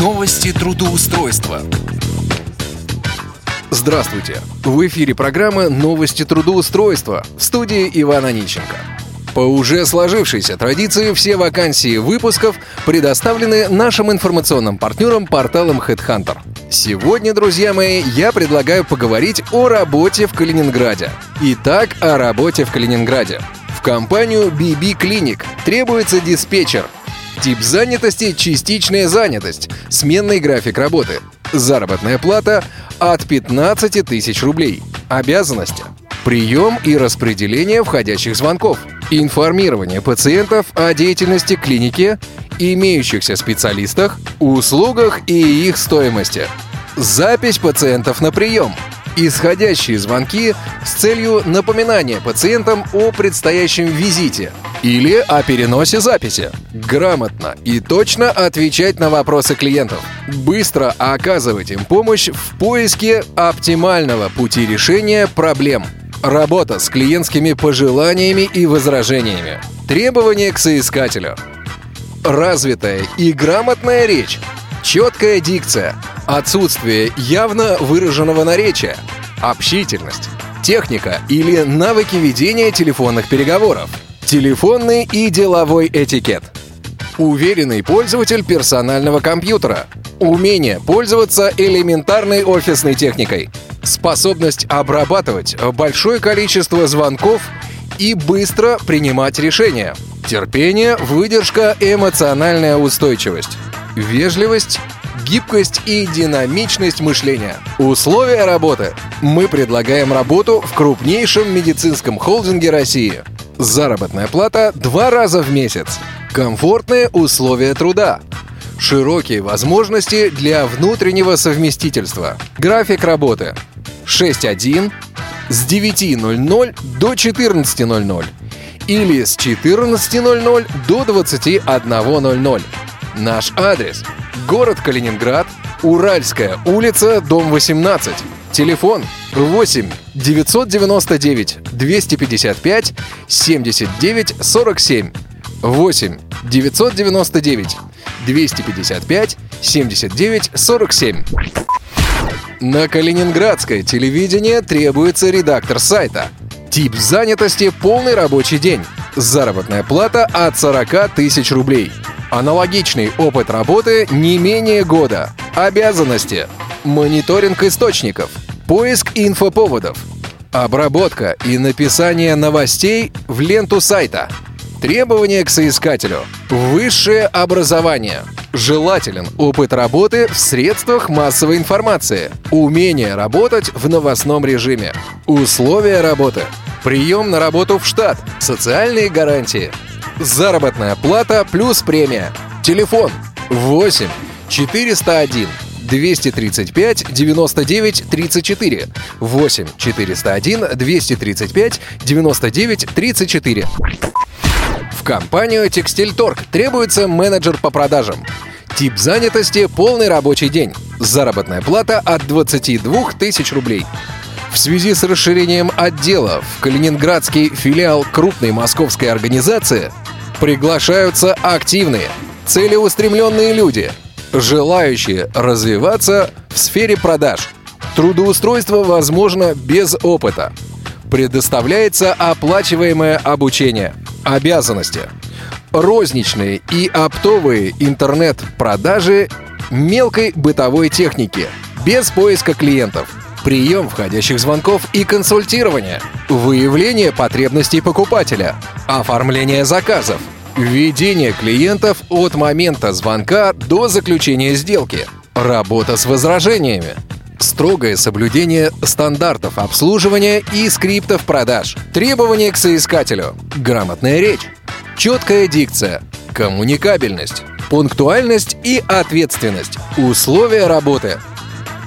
Новости трудоустройства. Здравствуйте! В эфире программа «Новости трудоустройства» в студии Ивана Ниченко. По уже сложившейся традиции все вакансии выпусков предоставлены нашим информационным партнерам порталом HeadHunter. Сегодня, друзья мои, я предлагаю поговорить о работе в Калининграде. Итак, о работе в Калининграде. В компанию BB Clinic требуется диспетчер. Тип занятости – частичная занятость, сменный график работы. Заработная плата от 15 тысяч рублей. Обязанности – прием и распределение входящих звонков, информирование пациентов о деятельности клиники, имеющихся специалистах, услугах и их стоимости, запись пациентов на прием, исходящие звонки с целью напоминания пациентам о предстоящем визите или о переносе записи, грамотно и точно отвечать на вопросы клиентов, быстро оказывать им помощь в поиске оптимального пути решения проблем – Работа с клиентскими пожеланиями и возражениями. Требования к соискателю. Развитая и грамотная речь. Четкая дикция. Отсутствие явно выраженного наречия. Общительность. Техника или навыки ведения телефонных переговоров. Телефонный и деловой этикет. Уверенный пользователь персонального компьютера. Умение пользоваться элементарной офисной техникой – способность обрабатывать большое количество звонков и быстро принимать решения, терпение, выдержка, эмоциональная устойчивость, вежливость, гибкость и динамичность мышления. Условия работы. Мы предлагаем работу в крупнейшем медицинском холдинге России. Заработная плата два раза в месяц. Комфортные условия труда. Широкие возможности для внутреннего совместительства. График работы. 6.1 с 9.00 до 14.00 или с 14.00 до 21.00. Наш адрес – город Калининград, Уральская улица, дом 18. Телефон 8 999 255 79 47 8 999 255 79 47 на калининградское телевидение требуется редактор сайта. Тип занятости – полный рабочий день. Заработная плата от 40 тысяч рублей. Аналогичный опыт работы не менее года. Обязанности. Мониторинг источников. Поиск инфоповодов. Обработка и написание новостей в ленту сайта. Требования к соискателю. Высшее образование. Желателен опыт работы в средствах массовой информации. Умение работать в новостном режиме. Условия работы. Прием на работу в штат. Социальные гарантии. Заработная плата плюс премия. Телефон 8 401 235 99 34 8 401 235 99 34 в компанию «Текстильторг» требуется менеджер по продажам. Тип занятости – полный рабочий день. Заработная плата от 22 тысяч рублей. В связи с расширением отдела в Калининградский филиал крупной московской организации приглашаются активные, целеустремленные люди, желающие развиваться в сфере продаж. Трудоустройство возможно без опыта. Предоставляется оплачиваемое обучение – Обязанности. Розничные и оптовые интернет-продажи мелкой бытовой техники, без поиска клиентов, прием входящих звонков и консультирование, выявление потребностей покупателя, оформление заказов, введение клиентов от момента звонка до заключения сделки, работа с возражениями, строгое соблюдение стандартов обслуживания и скриптов продаж, требования к соискателю, грамотная речь, четкая дикция, коммуникабельность, пунктуальность и ответственность, условия работы,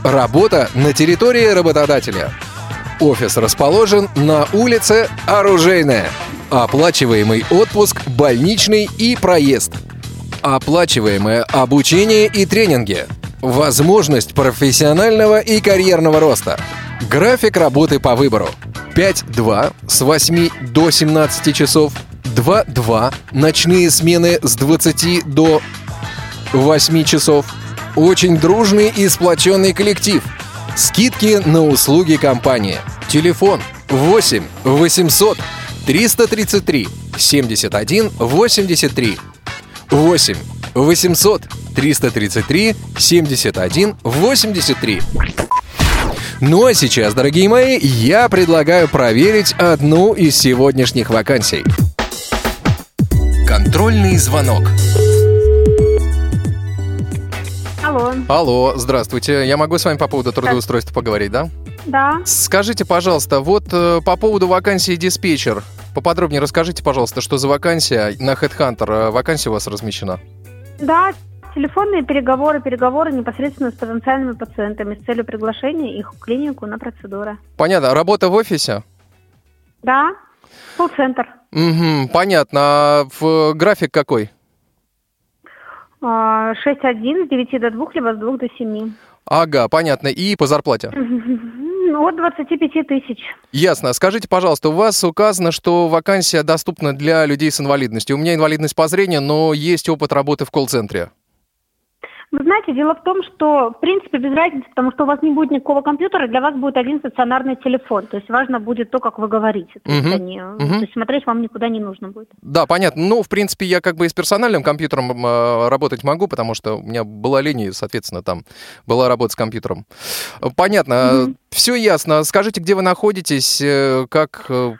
работа на территории работодателя. Офис расположен на улице Оружейная. Оплачиваемый отпуск, больничный и проезд. Оплачиваемое обучение и тренинги – Возможность профессионального и карьерного роста. График работы по выбору. 5-2 с 8 до 17 часов. 2-2 ночные смены с 20 до 8 часов. Очень дружный и сплоченный коллектив. Скидки на услуги компании. Телефон 8 800 333 71 83. 8 800 333 71 83. Ну а сейчас, дорогие мои, я предлагаю проверить одну из сегодняшних вакансий. Контрольный звонок. Алло, здравствуйте. Я могу с вами по поводу трудоустройства поговорить, да? да. Скажите, пожалуйста, вот э, по поводу вакансии диспетчер. Поподробнее расскажите, пожалуйста, что за вакансия на Headhunter. э, Вакансия у вас размещена. Да, телефонные переговоры, переговоры непосредственно с потенциальными пациентами с целью приглашения их в клинику на процедуры. Понятно. Работа в офисе? Да, колл-центр. Угу, понятно. А в график какой? А, 6-1 с 9 до 2, либо с 2 до 7. Ага, понятно. И по зарплате? Ну, От 25 тысяч. Ясно. Скажите, пожалуйста, у вас указано, что вакансия доступна для людей с инвалидностью. У меня инвалидность по зрению, но есть опыт работы в колл-центре. Вы знаете, дело в том, что, в принципе, без разницы, потому что у вас не будет никакого компьютера, для вас будет один стационарный телефон. То есть важно будет то, как вы говорите. То, есть, Мгм, они- мгм. то есть смотреть вам никуда не нужно будет. Да, понятно. Ну, в принципе, я как бы и с персональным компьютером э, работать могу, потому что у меня была линия, соответственно, там была работа с компьютером. Понятно. Все ясно. Скажите, где вы находитесь, э, как э,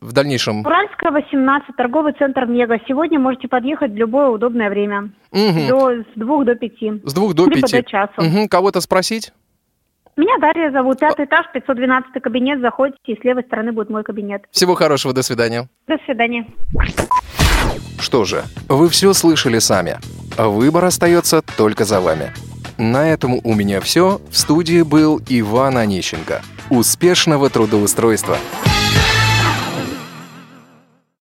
в дальнейшем? Уральская, 18, торговый центр «Мега». Сегодня можете подъехать в любое удобное время. Мгм. До, с двух до пяти. С двух до Либо пяти. до часу. Мгм. Кого-то спросить? Меня Дарья зовут. Пятый этаж, 512 кабинет. Заходите, и с левой стороны будет мой кабинет. Всего хорошего, до свидания. До свидания. Что же, вы все слышали сами. Выбор остается только за вами. На этом у меня все. В студии был Иван Онищенко. Успешного трудоустройства!